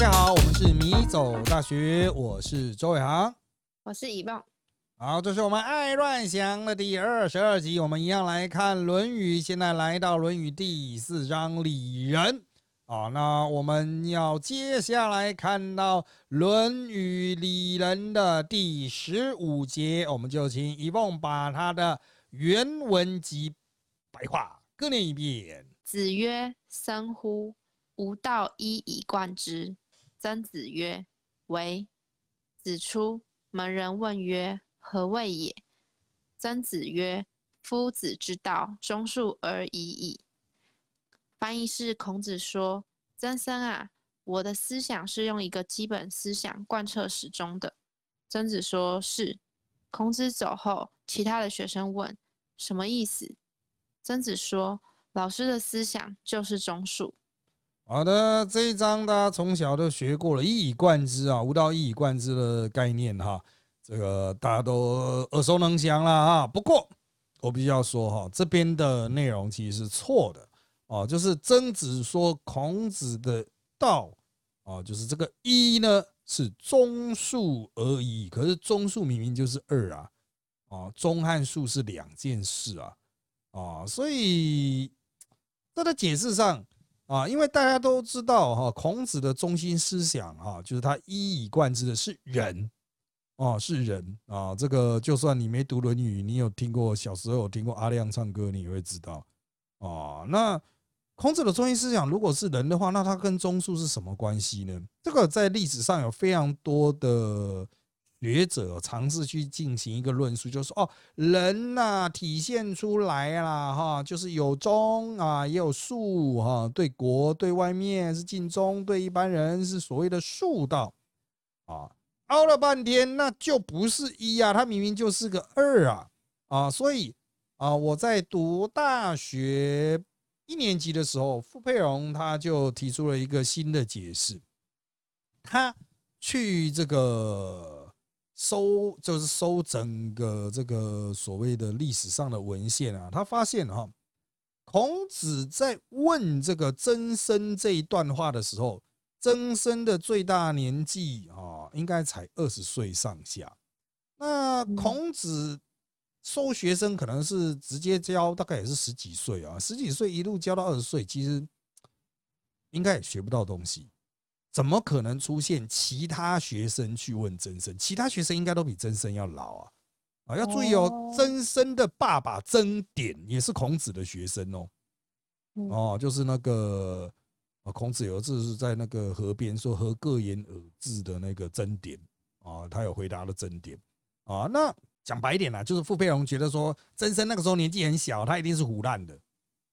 家好，我们是迷走大学，我是周伟航。我是以梦。好，这是我们爱乱想的第二十二集，我们一样来看《论语》，现在来到《论语》第四章礼仁。啊，那我们要接下来看到《论语》礼仁的第十五节，我们就请一梦把它的原文及白话各念一遍。子曰：“生乎！吾道一以贯之。”曾子曰：“为。”子出，门人问曰：“何谓也？”曾子曰：“夫子之道，忠恕而已矣。”翻译是孔子说：“曾生啊，我的思想是用一个基本思想贯彻始终的。”曾子说：“是。”孔子走后，其他的学生问：“什么意思？”曾子说：“老师的思想就是忠恕。”好的，这一章大家从小都学过了，一以贯之啊，无道一以贯之的概念哈，这个大家都耳熟能详了啊。不过我必须要说哈，这边的内容其实是错的。哦，就是曾子说孔子的道，啊，就是这个一呢是中数而已，可是中数明明就是二啊，啊，中和数是两件事啊，啊，所以这解释上啊，因为大家都知道哈，孔子的中心思想哈，就是他一以贯之的是仁，哦，是仁啊，这个就算你没读《论语》，你有听过小时候有听过阿亮唱歌，你也会知道，哦，那。孔子的中心思想，如果是人的话，那他跟中数是什么关系呢？这个在历史上有非常多的学者尝试去进行一个论述，就是说，哦，人呐体现出来啦，哈，就是有忠啊，也有术哈，对国对外面是尽忠，对一般人是所谓的术道啊。凹了半天，那就不是一啊，他明明就是个二啊啊，所以啊，我在读大学。一年级的时候，傅佩荣他就提出了一个新的解释。他去这个搜，就是搜整个这个所谓的历史上的文献啊，他发现哈，孔子在问这个曾参这一段话的时候，曾参的最大年纪啊，应该才二十岁上下。那孔子。收学生可能是直接教，大概也是十几岁啊，十几岁一路教到二十岁，其实应该也学不到东西。怎么可能出现其他学生去问曾生？其他学生应该都比曾生要老啊！啊，要注意哦，曾生的爸爸曾点也是孔子的学生哦。哦，就是那个啊，孔子有一次是在那个河边说“何各言而至”的那个曾点啊，他有回答了曾点啊，那。讲白一点啦，就是傅佩荣觉得说曾生那个时候年纪很小，他一定是胡乱的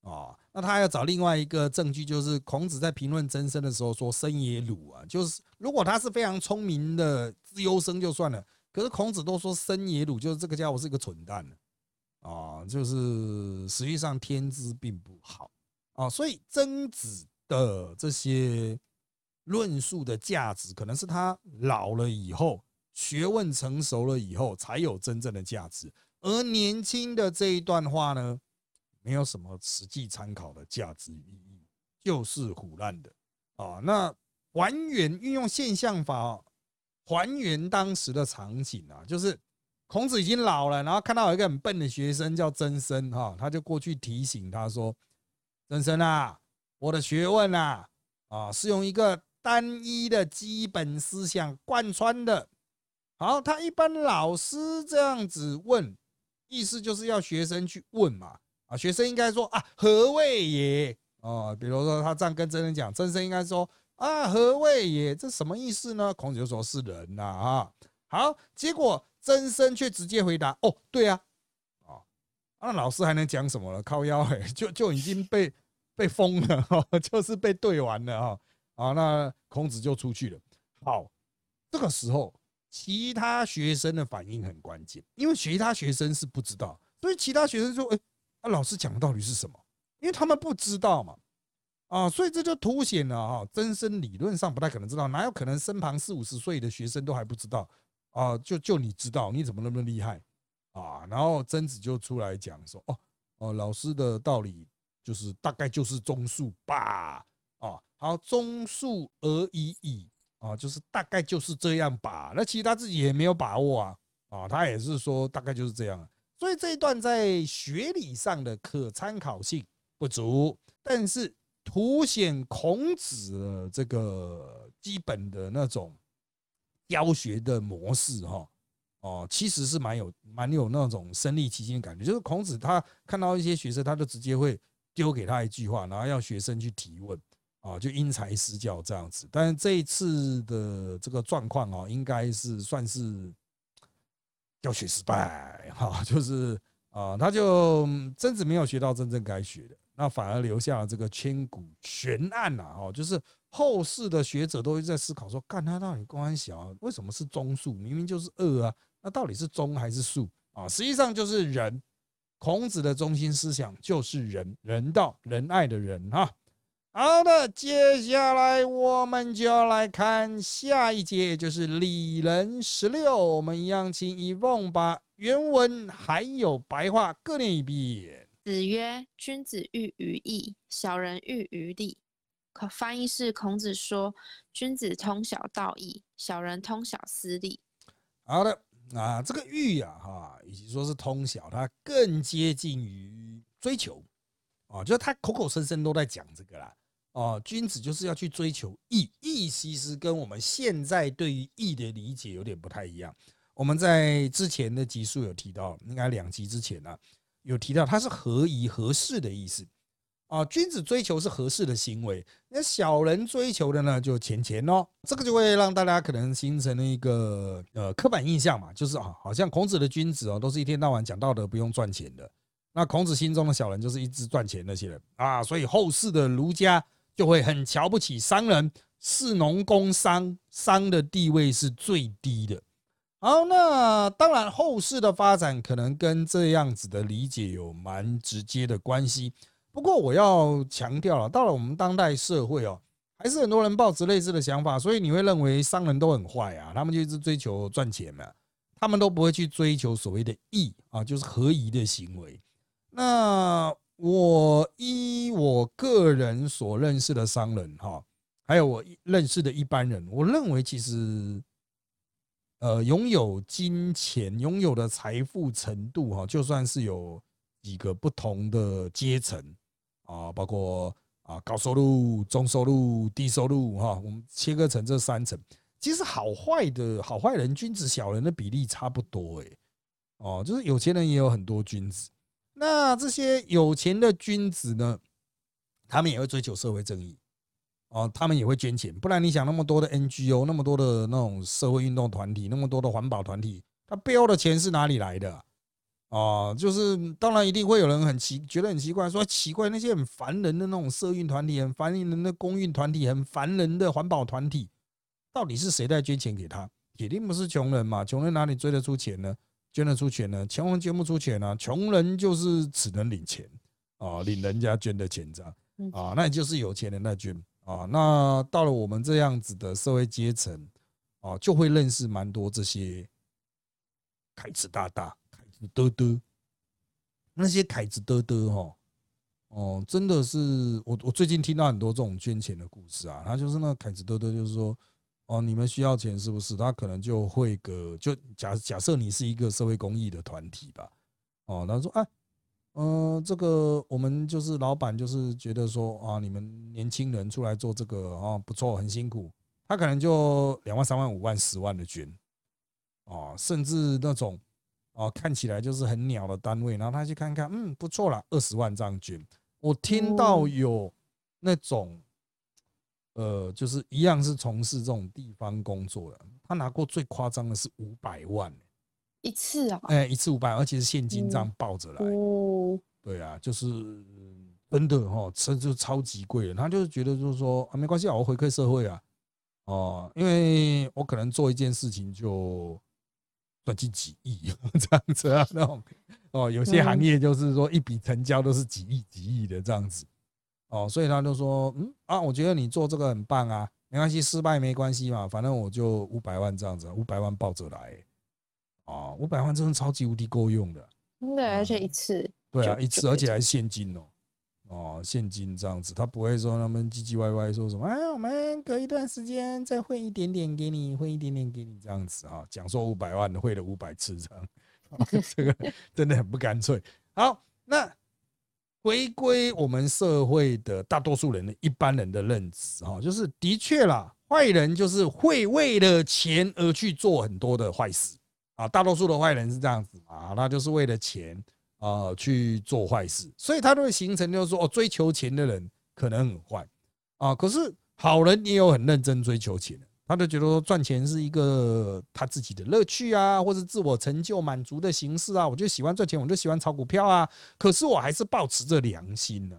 啊。那他要找另外一个证据，就是孔子在评论曾参的时候说“生也鲁”啊，就是如果他是非常聪明的资优生就算了，可是孔子都说“生也鲁”，就是这个家伙是一个蠢蛋啊，就是实际上天资并不好啊。所以曾子的这些论述的价值，可能是他老了以后。学问成熟了以后，才有真正的价值。而年轻的这一段话呢，没有什么实际参考的价值意义，就是胡乱的啊。那还原运用现象法，还原当时的场景啊，就是孔子已经老了，然后看到有一个很笨的学生叫曾生哈，他就过去提醒他说：“曾生啊，我的学问啊，啊是用一个单一的基本思想贯穿的。”好，他一般老师这样子问，意思就是要学生去问嘛。啊，学生应该说啊，何谓也？哦，比如说他这样跟真人讲，真生应该说啊，何谓也？这什么意思呢？孔子就说是人呐啊。好，结果真生却直接回答，哦，对啊，啊，那老师还能讲什么了？靠腰哎，就就已经被被封了哈，就是被对完了哈。啊，那孔子就出去了。好，这个时候。其他学生的反应很关键，因为其他学生是不知道，所以其他学生说：“哎，啊，老师讲的到底是什么？”因为他们不知道嘛，啊，所以这就凸显了哈，真生理论上不太可能知道，哪有可能身旁四五十岁的学生都还不知道啊？就就你知道，你怎么那么厉害啊？然后曾子就出来讲说：“哦哦，老师的道理就是大概就是中数吧，啊，好，中数而已矣。”啊，就是大概就是这样吧。那其实他自己也没有把握啊，啊，他也是说大概就是这样。所以这一段在学理上的可参考性不足，但是凸显孔子的这个基本的那种教学的模式哈。哦，其实是蛮有蛮有那种身临其境的感觉。就是孔子他看到一些学生，他就直接会丢给他一句话，然后要学生去提问。啊，就因材施教这样子，但是这一次的这个状况啊，应该是算是教学失败哈，就是啊，他就曾子没有学到真正该学的，那反而留下了这个千古悬案呐，哦，就是后世的学者都在思考说，干他到底公安小，为什么是中数？明明就是恶啊，那到底是中还是数啊？实际上就是仁，孔子的中心思想就是仁，人道仁爱的仁哈。好的，接下来我们就要来看下一节，就是《礼仁十六》。我们一样请一凤把原文还有白话各念一遍。子曰：“君子喻于义，小人喻于利。”可翻译是：孔子说，君子通晓道义，小人通晓私利。好的，啊，这个喻啊，哈，与其说是通晓，它更接近于追求啊，就是他口口声声都在讲这个啦。哦，君子就是要去追求义，义其实跟我们现在对于义的理解有点不太一样。我们在之前的集数有提到，应该两集之前呢，有提到它是合宜合适的意思。啊，君子追求是合适的行为，那小人追求的呢就钱钱哦，这个就会让大家可能形成了一个呃刻板印象嘛，就是啊，好像孔子的君子哦，都是一天到晚讲道德，不用赚钱的。那孔子心中的小人就是一直赚钱那些人啊，所以后世的儒家。就会很瞧不起商人，士农工商，商的地位是最低的。好，那当然后世的发展可能跟这样子的理解有蛮直接的关系。不过我要强调了，到了我们当代社会哦，还是很多人抱持类似的想法，所以你会认为商人都很坏啊，他们就一直追求赚钱嘛，他们都不会去追求所谓的义啊，就是合宜的行为。那。我依我个人所认识的商人哈，还有我认识的一般人，我认为其实，呃，拥有金钱、拥有的财富程度哈，就算是有几个不同的阶层啊，包括啊高收入、中收入、低收入哈，我们切割成这三层，其实好坏的好坏人、君子小人的比例差不多哎，哦，就是有钱人也有很多君子。那这些有钱的君子呢？他们也会追求社会正义哦，他们也会捐钱。不然你想，那么多的 NGO，那么多的那种社会运动团体，那么多的环保团体，他背后的钱是哪里来的？哦，就是当然一定会有人很奇，觉得很奇怪，说奇怪那些很烦人的那种社运团体，很烦人的公运团体，很烦人的环保团体，到底是谁在捐钱给他？铁定不是穷人嘛？穷人哪里追得出钱呢？捐得出钱呢？穷人捐不出钱啊！穷人就是只能领钱啊，领人家捐的钱这样啊，那也就是有钱人在捐啊。那到了我们这样子的社会阶层啊，就会认识蛮多这些凯子大大、凯子嘚嘚，那些凯子嘚嘚哈哦，真的是我我最近听到很多这种捐钱的故事啊，他就是那凯子嘚嘚，就是说。哦，你们需要钱是不是？他可能就会个，就假假设你是一个社会公益的团体吧。哦，他说，哎，嗯，这个我们就是老板，就是觉得说啊，你们年轻人出来做这个啊，不错，很辛苦。他可能就两万、三万、五万、十万的捐，哦，甚至那种哦看起来就是很鸟的单位，然后他去看看，嗯，不错啦，二十万这样捐。我听到有那种。呃，就是一样是从事这种地方工作的，他拿过最夸张的是五百万一次啊，哎，一次五百，而且是现金这样抱着来。哦，对啊，就是真的哈，车就超级贵的。他就是觉得就是说啊，没关系啊，我回馈社会啊，哦，因为我可能做一件事情就赚进几亿 这样子啊，那种哦，有些行业就是说一笔成交都是几亿几亿的这样子。哦，所以他就说，嗯啊，我觉得你做这个很棒啊，没关系，失败没关系嘛，反正我就五百万这样子，五百万抱着来，啊，五百万真的超级无敌够用的，对，而且一次，对啊，一次，而且还是现金哦，哦，现金这样子，他不会说他们唧唧歪歪说什么，哎，我们隔一段时间再汇一点点给你，汇一点点给你这样子啊，讲说五百万的汇了五百次这样，这个真的很不干脆。好，那回归我们社会的大多数人的一般人的认知哈，就是的确啦，坏人就是会为了钱而去做很多的坏事啊，大多数的坏人是这样子啊，那就是为了钱。啊，去做坏事，所以他都会形成，就是说，哦，追求钱的人可能很坏啊。可是好人也有很认真追求钱的，他就觉得说赚钱是一个他自己的乐趣啊，或者自我成就满足的形式啊。我就喜欢赚钱，我就喜欢炒股票啊。可是我还是保持着良心呢，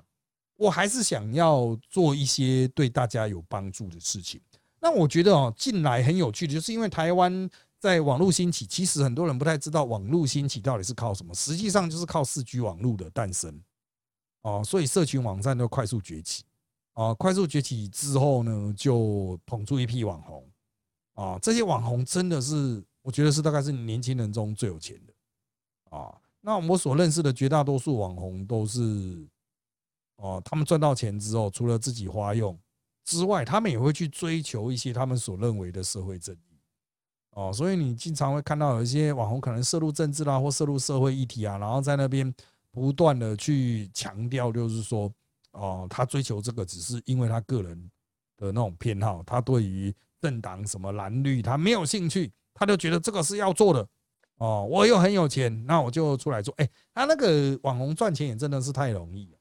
我还是想要做一些对大家有帮助的事情。那我觉得哦，近来很有趣的，就是因为台湾。在网络兴起，其实很多人不太知道网络兴起到底是靠什么。实际上就是靠四 G 网络的诞生哦，所以社群网站都快速崛起啊。快速崛起之后呢，就捧出一批网红啊。这些网红真的是，我觉得是大概是年轻人中最有钱的啊。那我所认识的绝大多数网红都是哦，他们赚到钱之后，除了自己花用之外，他们也会去追求一些他们所认为的社会正义。哦，所以你经常会看到有一些网红可能涉入政治啦，或涉入社会议题啊，然后在那边不断的去强调，就是说，哦，他追求这个只是因为他个人的那种偏好，他对于政党什么蓝绿他没有兴趣，他就觉得这个是要做的。哦，我又很有钱，那我就出来做。哎，他那个网红赚钱也真的是太容易了。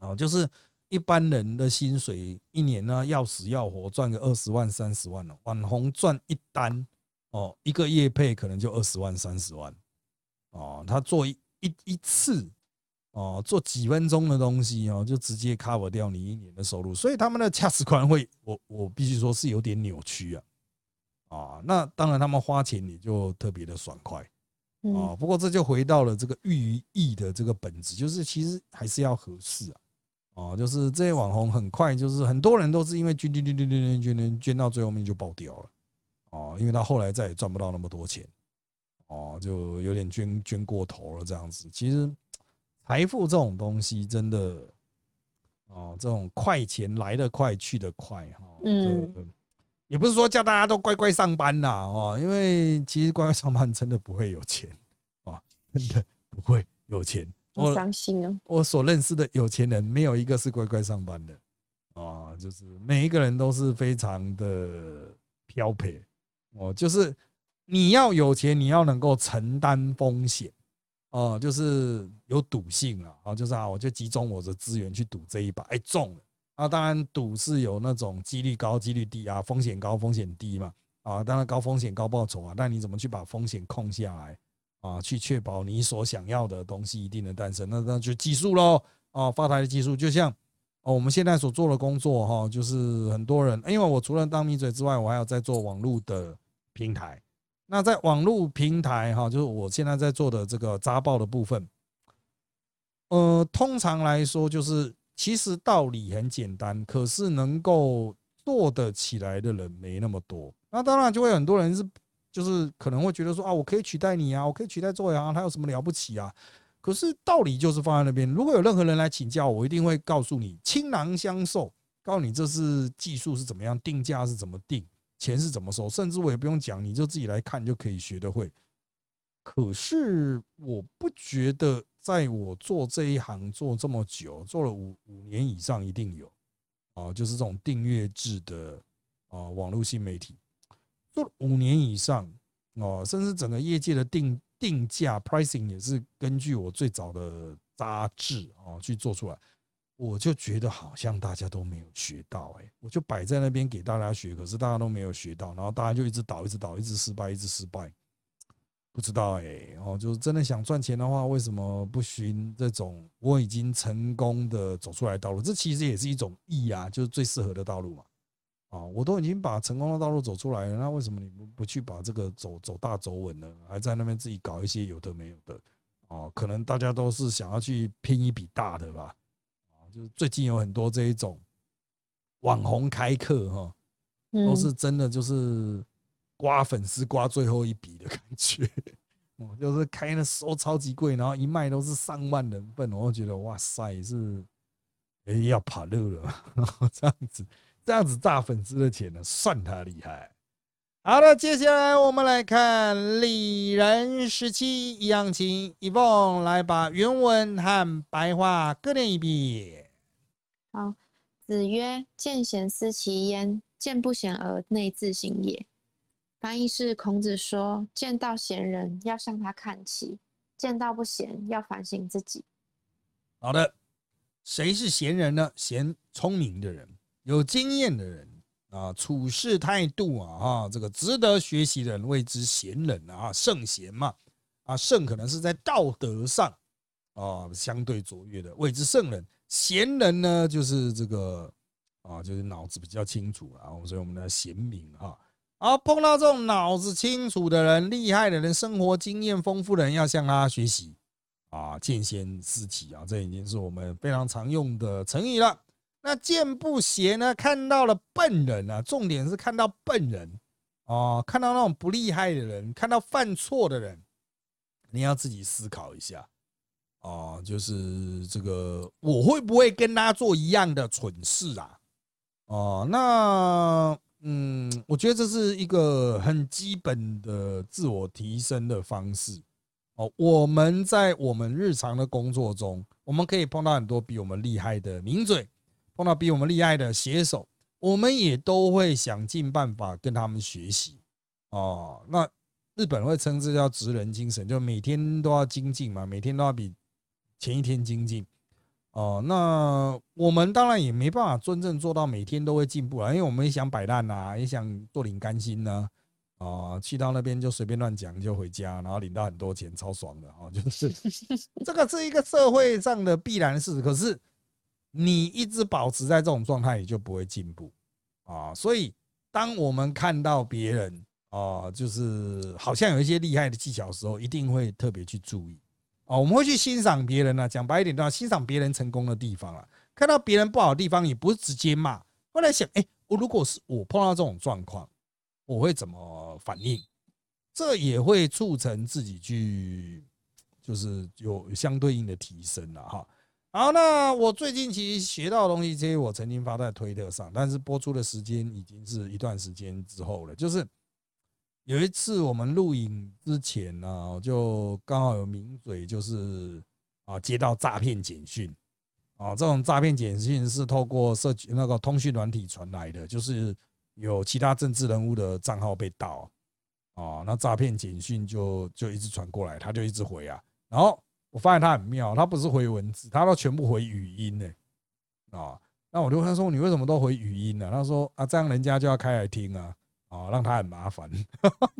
哦，就是一般人的薪水一年呢要死要活赚个二十万三十万了，网红赚一单。哦，一个月配可能就二十万、三十万，哦，他做一一一次，哦，做几分钟的东西哦，就直接 cover 掉你一年的收入，所以他们的价值观会，我我必须说是有点扭曲啊，啊，那当然他们花钱你就特别的爽快，啊，不过这就回到了这个寓意的这个本质，就是其实还是要合适啊，哦，就是这些网红很快就是很多人都是因为捐捐捐捐捐捐捐捐到最后面就爆掉了。哦，因为他后来再也赚不到那么多钱，哦，就有点捐捐过头了这样子。其实财富这种东西真的，哦，这种快钱来得快去得快哈。嗯，也不是说叫大家都乖乖上班啦，哦，因为其实乖乖上班真的不会有钱，啊，真的不会有钱。我伤心啊，我所认识的有钱人没有一个是乖乖上班的，啊，就是每一个人都是非常的漂配。哦，就是你要有钱，你要能够承担风险，哦，就是有赌性了，啊，就是啊，我就集中我的资源去赌这一把，哎，中了，啊，当然赌是有那种几率高、几率低啊，风险高、风险低嘛，啊，当然高风险高报酬啊，但你怎么去把风险控下来？啊，去确保你所想要的东西一定能诞生，那那就技术喽，啊，发财的技术，就像哦，我们现在所做的工作哈，就是很多人，因为我除了当米嘴之外，我还有在做网络的。平台，那在网络平台哈，就是我现在在做的这个扎报的部分，呃，通常来说就是其实道理很简单，可是能够做得起来的人没那么多。那当然就会很多人是，就是可能会觉得说啊，我可以取代你啊，我可以取代周伟航，他有什么了不起啊？可是道理就是放在那边。如果有任何人来请教我，一定会告诉你，倾囊相授，告诉你这是技术是怎么样，定价是怎么定。钱是怎么收？甚至我也不用讲，你就自己来看就可以学得会。可是我不觉得，在我做这一行做这么久，做了五五年以上，一定有啊，就是这种订阅制的啊网络新媒体，做了五年以上哦，甚至整个业界的定定价 pricing 也是根据我最早的杂志啊去做出来。我就觉得好像大家都没有学到，哎，我就摆在那边给大家学，可是大家都没有学到，然后大家就一直倒，一直倒，一直失败，一直失败。不知道哎，哦，就是真的想赚钱的话，为什么不寻这种我已经成功的走出来道路？这其实也是一种义啊，就是最适合的道路嘛。啊，我都已经把成功的道路走出来了，那为什么你不不去把这个走走大走稳呢？还在那边自己搞一些有的没有的？哦，可能大家都是想要去拼一笔大的吧。就是最近有很多这一种网红开课哈，都是真的就是刮粉丝刮最后一笔的感觉，哦，就是开的收超级贵，然后一卖都是上万人份，我觉得哇塞，是哎，要跑路了，这样子，这样子炸粉丝的钱呢，算他厉害。好了，接下来我们来看李仁十七一样情一凤来把原文和白话各念一遍。好，子曰：“见贤思齐焉，见不贤而内自省也。”翻译是孔子说：“见到贤人要向他看齐，见到不贤要反省自己。”好的，谁是贤人呢？贤，聪明的人，有经验的人啊，处事态度啊，哈，这个值得学习的人谓之贤人啊，圣贤嘛，啊，圣可能是在道德上啊相对卓越的，谓之圣人。贤人呢，就是这个啊，就是脑子比较清楚啊，所以我们的贤明啊。而碰到这种脑子清楚的人、厉害的人、生活经验丰富的人，要向他学习啊！见贤思齐啊，这已经是我们非常常用的成语了。那见不贤呢？看到了笨人啊，重点是看到笨人啊，看到那种不厉害的人，看到犯错的人，你要自己思考一下啊，就是这个我会不会跟他做一样的蠢事啊？哦，那。嗯，我觉得这是一个很基本的自我提升的方式哦。我们在我们日常的工作中，我们可以碰到很多比我们厉害的名嘴，碰到比我们厉害的写手，我们也都会想尽办法跟他们学习哦。那日本会称之叫职人精神，就每天都要精进嘛，每天都要比前一天精进。哦，那我们当然也没办法真正做到每天都会进步啊，因为我们也想摆烂呐，也想做领甘心呢，啊，去到那边就随便乱讲就回家，然后领到很多钱，超爽的啊，就是这个是一个社会上的必然事。可是你一直保持在这种状态，你就不会进步啊。所以当我们看到别人啊，就是好像有一些厉害的技巧的时候，一定会特别去注意。哦，我们会去欣赏别人呢。讲白一点，的话欣赏别人成功的地方啊。看到别人不好的地方，也不是直接骂。后来想，哎，我如果是我碰到这种状况，我会怎么反应？这也会促成自己去，就是有相对应的提升了哈。好，那我最近其实学到的东西，这些我曾经发在推特上，但是播出的时间已经是一段时间之后了，就是。有一次我们录影之前呢，就刚好有名嘴就是啊接到诈骗简讯啊，这种诈骗简讯是透过社那个通讯软体传来的，就是有其他政治人物的账号被盗啊，那诈骗简讯就就一直传过来，他就一直回啊，然后我发现他很妙，他不是回文字，他都全部回语音呢啊，那我就问他说你为什么都回语音呢？他说啊这样人家就要开来听啊。哦，让他很麻烦，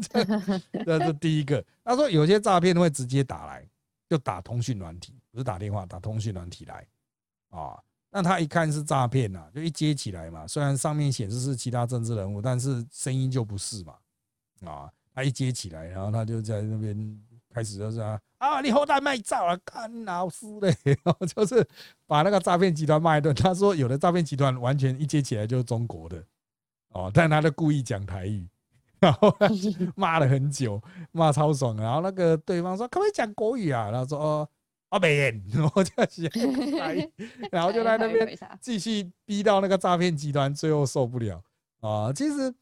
这是第一个。他说有些诈骗会直接打来，就打通讯软体，不是打电话，打通讯软体来。啊，那他一看是诈骗呐，就一接起来嘛。虽然上面显示是其他政治人物，但是声音就不是嘛。啊，他一接起来，然后他就在那边开始就是啊，啊，你后代卖照啊，干老师嘞，然后就是把那个诈骗集团骂一顿。他说有的诈骗集团完全一接起来就是中国的。哦，但他就故意讲台语，然后骂了很久，骂超爽。然后那个对方说：“可不可以讲国语啊？”然后说：“哦，阿北，我就写台语。”然后就在那边继续逼到那个诈骗集团，最后受不了啊！其实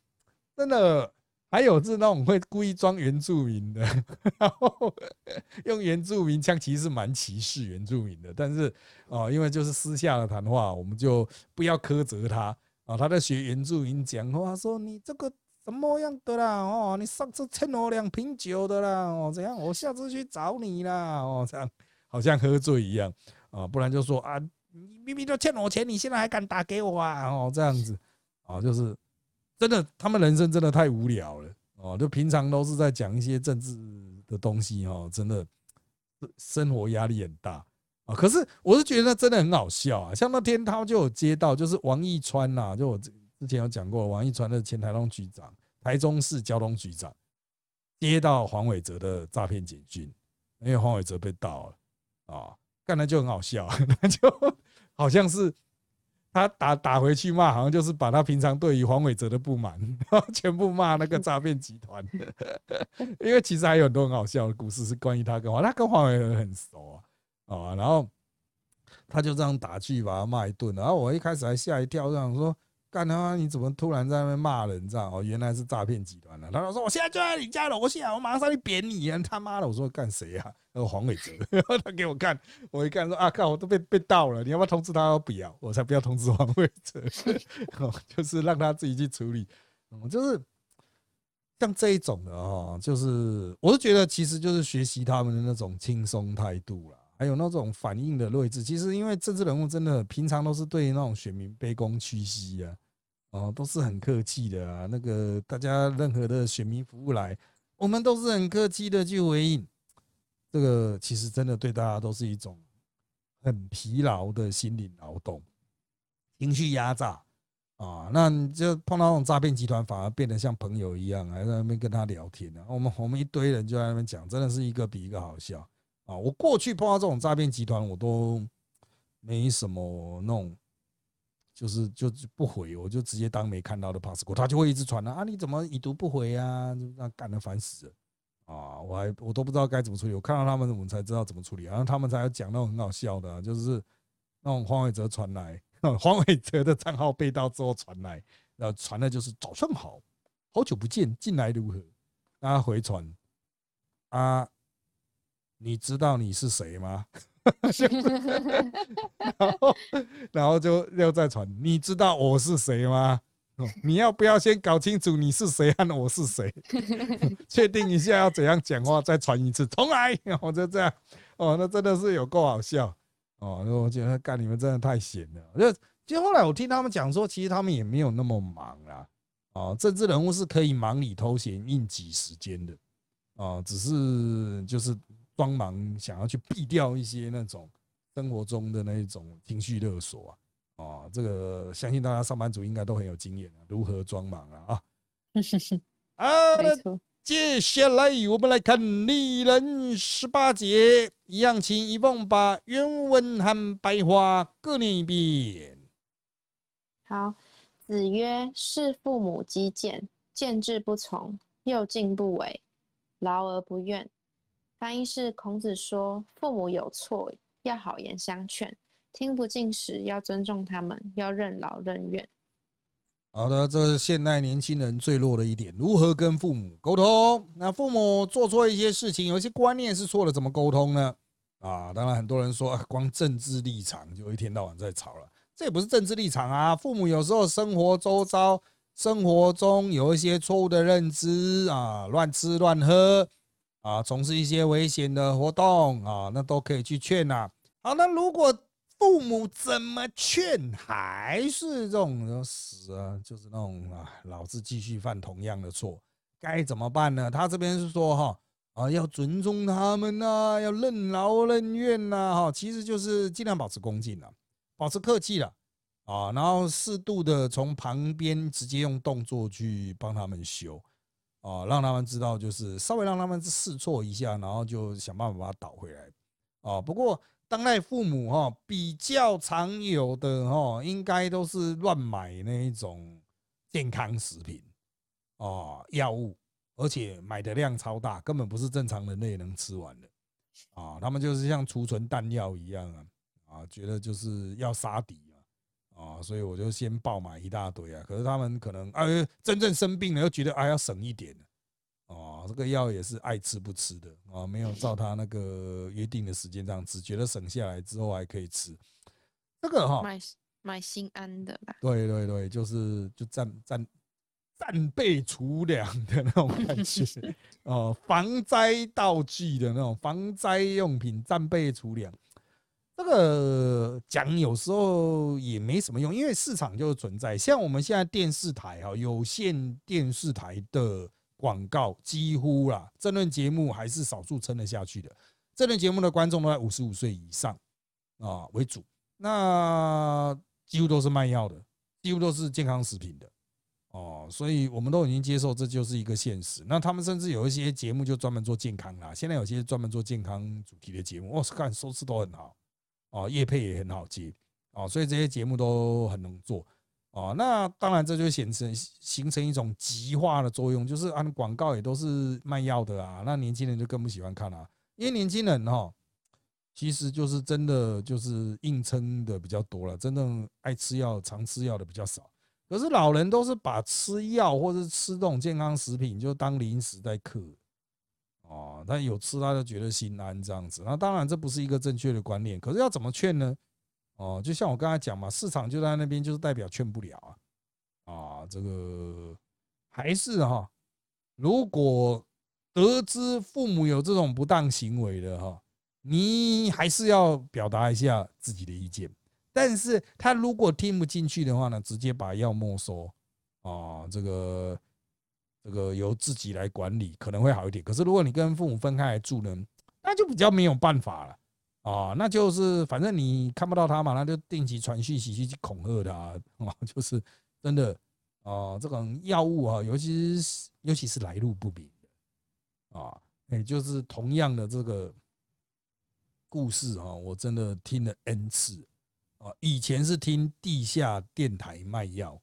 真的还有是那种会故意装原住民的，然后用原住民腔，其实蛮歧视原住民的。但是哦，因为就是私下的谈话，我们就不要苛责他。啊，他在学原住民讲话，说你这个什么样的啦？哦，你上次欠我两瓶酒的啦？哦，怎样？我下次去找你啦？哦，这样好像喝醉一样啊，不然就说啊，你明明就欠我钱，你现在还敢打给我啊？哦，这样子啊，就是真的，他们人生真的太无聊了哦，就平常都是在讲一些政治的东西哦，真的生活压力很大。啊！可是我是觉得真的很好笑啊，像那天他就有接到，就是王义川呐，就我之之前有讲过，王义川的前台中局长、台中市交通局长，接到黄伟哲的诈骗警讯，因为黄伟哲被盗了啊，看来就很好笑，那就好像是他打打回去骂，好像就是把他平常对于黄伟哲的不满，然后全部骂那个诈骗集团，因为其实还有很多很好笑的故事是关于他跟黄，他跟黄伟哲很熟啊。啊，然后他就这样打去把他骂一顿，然后我一开始还吓一跳，想说。干他妈！你怎么突然在那边骂人？这样哦，原来是诈骗集团了。他说：“我现在就在你家楼下，我马上上去扁你！”他妈的，我说干谁呀？那个黄伟哲，他给我看，我一看说：“啊，看我都被被盗了，你要不要通知他？”不要，我才不要通知黄伟哲，就是让他自己去处理。嗯，就是像这一种的哦，就是我是觉得，其实就是学习他们的那种轻松态度了。还有那种反应的睿智，其实因为政治人物真的平常都是对那种选民卑躬屈膝啊，哦，都是很客气的啊。那个大家任何的选民服务来，我们都是很客气的去回应。这个其实真的对大家都是一种很疲劳的心理劳动，情绪压榨啊。那你就碰到那种诈骗集团，反而变得像朋友一样，还在那边跟他聊天呢。我们我们一堆人就在那边讲，真的是一个比一个好笑。啊，我过去碰到这种诈骗集团，我都没什么那种，就是就不回，我就直接当没看到的 pass 过。他就会一直传啊，啊你怎么已读不回啊？那干的烦死了啊！我还我都不知道该怎么处理。我看到他们，我们才知道怎么处理。然后他们才讲那种很好笑的，就是那种黄伟哲传来，黄伟哲的账号被盗之后传来，然后传的就是早上好，好久不见，近来如何？他回传啊。你知道你是谁吗？然后，然后就又再传。你知道我是谁吗？你要不要先搞清楚你是谁和我是谁？确定一下要怎样讲话，再传一次，重来。我就这样。哦，那真的是有够好笑。哦，那我觉得干你们真的太闲了。就其实后来我听他们讲说，其实他们也没有那么忙啊。哦，政治人物是可以忙里偷闲、应急时间的。哦，只是就是。帮忙想要去避掉一些那种生活中的那一种情绪勒索啊，啊，这个相信大家上班族应该都很有经验啊，如何装忙啊啊，啊，接下来我们来看丽人十八节，一样请一凤把原文和白话各念一遍。好，子曰：“视父母积谏，见志不从，又敬不为，劳而不怨。”翻译是孔子说：“父母有错，要好言相劝；听不进时，要尊重他们，要任劳任怨。”好的，这是现代年轻人最弱的一点：如何跟父母沟通？那父母做错一些事情，有一些观念是错的，怎么沟通呢？啊，当然很多人说，光政治立场就一天到晚在吵了，这也不是政治立场啊。父母有时候生活周遭、生活中有一些错误的认知啊，乱吃乱喝。啊，从事一些危险的活动啊，那都可以去劝呐。好，那如果父母怎么劝还是这种死啊，就是那种啊，老是继续犯同样的错，该怎么办呢？他这边是说哈啊，要尊重他们呐，要任劳任怨呐，哈，其实就是尽量保持恭敬了，保持客气了啊，然后适度的从旁边直接用动作去帮他们修。啊，让他们知道，就是稍微让他们试错一下，然后就想办法把它倒回来。啊，不过当代父母哈比较常有的哈，应该都是乱买那一种健康食品啊药物，而且买的量超大，根本不是正常人类能吃完的。啊，他们就是像储存弹药一样啊，啊，觉得就是要杀敌。啊，所以我就先爆买一大堆啊。可是他们可能哎，真正生病了又觉得哎要省一点哦，这个药也是爱吃不吃的啊，没有照他那个约定的时间这样吃，觉得省下来之后还可以吃。这个哈，买买心安的吧。对对对，就是就战战战备储粮的那种感觉 哦，防灾道具的那种防灾用品，战备储粮。这个讲有时候也没什么用，因为市场就存在。像我们现在电视台啊，有线电视台的广告几乎啦，这论节目还是少数撑得下去的。这论节目的观众都在五十五岁以上啊为主，那几乎都是卖药的，几乎都是健康食品的哦，所以我们都已经接受这就是一个现实。那他们甚至有一些节目就专门做健康啦，现在有些专门做健康主题的节目，我看收视都很好。哦，叶配也很好接哦，所以这些节目都很能做哦。那当然，这就显成形成一种极化的作用，就是按广告也都是卖药的啊。那年轻人就更不喜欢看了，因为年轻人哈，其实就是真的就是硬撑的比较多了，真正爱吃药、常吃药的比较少。可是老人都是把吃药或是吃这种健康食品就当零食在嗑，哦，他有吃他就觉得心安这样子。那当然这不是一个正确的观念，可是要怎么劝呢？哦，就像我刚才讲嘛，市场就在那边，就是代表劝不了啊，啊，这个还是哈，如果得知父母有这种不当行为的哈，你还是要表达一下自己的意见。但是他如果听不进去的话呢，直接把药没收啊，这个这个由自己来管理可能会好一点。可是如果你跟父母分开来住呢，那就比较没有办法了。啊，那就是反正你看不到他嘛，那就定期传讯息去恐吓他啊，就是真的啊，这种药物啊，尤其是尤其是来路不明的啊，也就是同样的这个故事啊，我真的听了 n 次啊，以前是听地下电台卖药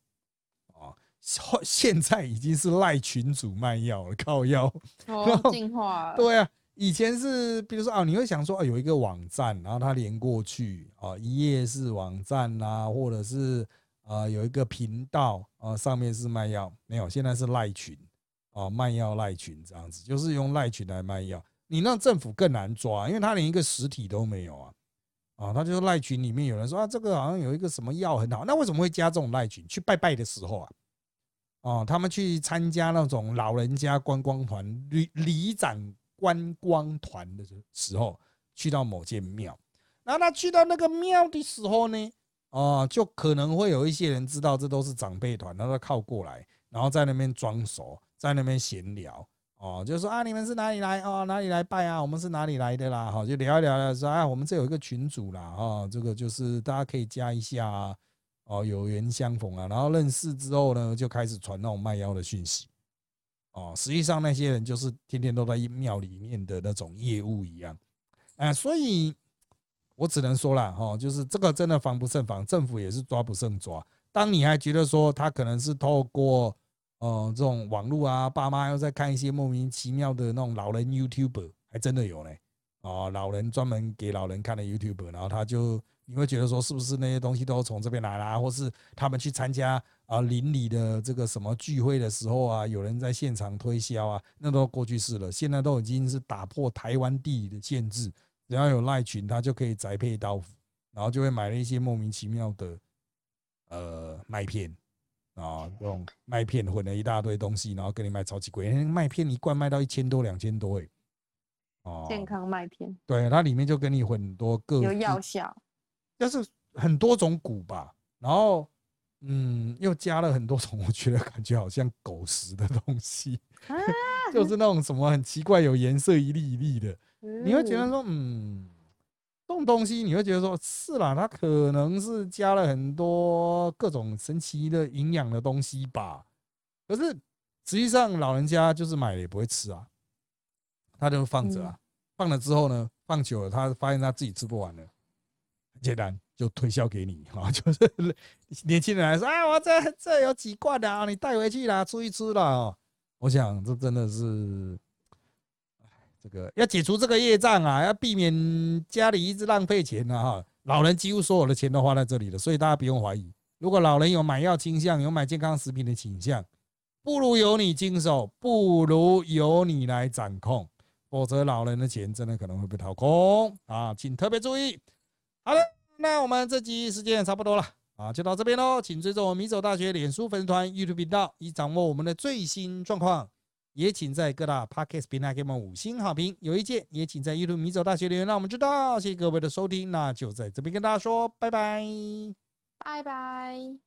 啊，现现在已经是赖群主卖药了，靠药哦，进化对啊。以前是，比如说啊，你会想说啊，有一个网站，然后它连过去啊，一页是网站啦，或者是啊有一个频道啊，上面是卖药，没有，现在是赖群啊，卖药赖群这样子，就是用赖群来卖药。你让政府更难抓，因为他连一个实体都没有啊，啊，他就是赖群里面有人说啊，这个好像有一个什么药很好，那为什么会加这种赖群？去拜拜的时候啊，哦，他们去参加那种老人家观光团里里长。观光团的时候，去到某间庙，然后他去到那个庙的时候呢，哦，就可能会有一些人知道这都是长辈团，然后靠过来，然后在那边装熟，在那边闲聊，哦，就说啊，你们是哪里来？哦，哪里来拜啊？我们是哪里来的啦？哈，就聊一聊，说啊，我们这有一个群主啦，哈，这个就是大家可以加一下啊，哦，有缘相逢啊，然后认识之后呢，就开始传那种卖药的讯息。哦，实际上那些人就是天天都在庙里面的那种业务一样，啊，所以我只能说了哈，就是这个真的防不胜防，政府也是抓不胜抓。当你还觉得说他可能是透过呃这种网络啊，爸妈又在看一些莫名其妙的那种老人 YouTube，还真的有嘞，啊，老人专门给老人看的 YouTube，然后他就你会觉得说是不是那些东西都从这边来啦，或是他们去参加。啊，邻里的这个什么聚会的时候啊，有人在现场推销啊，那都过去式了。现在都已经是打破台湾地理的限制，只要有赖群，他就可以宅配刀斧，然后就会买了一些莫名其妙的呃麦片啊，这种麦片混了一大堆东西，然后给你卖超级贵，麦片一罐卖到一千多、两千多哎。哦，健康麦片。对，它里面就给你很多个有药效，就是很多种谷吧，然后。嗯，又加了很多种，我觉得感觉好像狗食的东西，就是那种什么很奇怪，有颜色一粒一粒的，你会觉得说，嗯，这种东西你会觉得说，是啦，它可能是加了很多各种神奇的营养的东西吧。可是实际上老人家就是买了也不会吃啊，他就放着啊，放了之后呢，放久了他发现他自己吃不完了，很简单。就推销给你啊，就是年轻人来说啊，我这这有几罐的啊，你带回去啦，吃一吃啦。我想这真的是，这个要解除这个业障啊，要避免家里一直浪费钱啊。哈。老人几乎所有的钱都花在这里了，所以大家不用怀疑。如果老人有买药倾向，有买健康食品的倾向，不如由你经手，不如由你来掌控，否则老人的钱真的可能会被掏空啊，请特别注意。好了。那我们这集时间也差不多了啊，就到这边喽。请追踪我米走大学脸书粉丝团、YouTube 频道，以掌握我们的最新状况。也请在各大 Podcast 平台给我们五星好评。有意见也请在 YouTube 米走大学留言，让我们知道。谢谢各位的收听，那就在这边跟大家说拜拜，拜拜。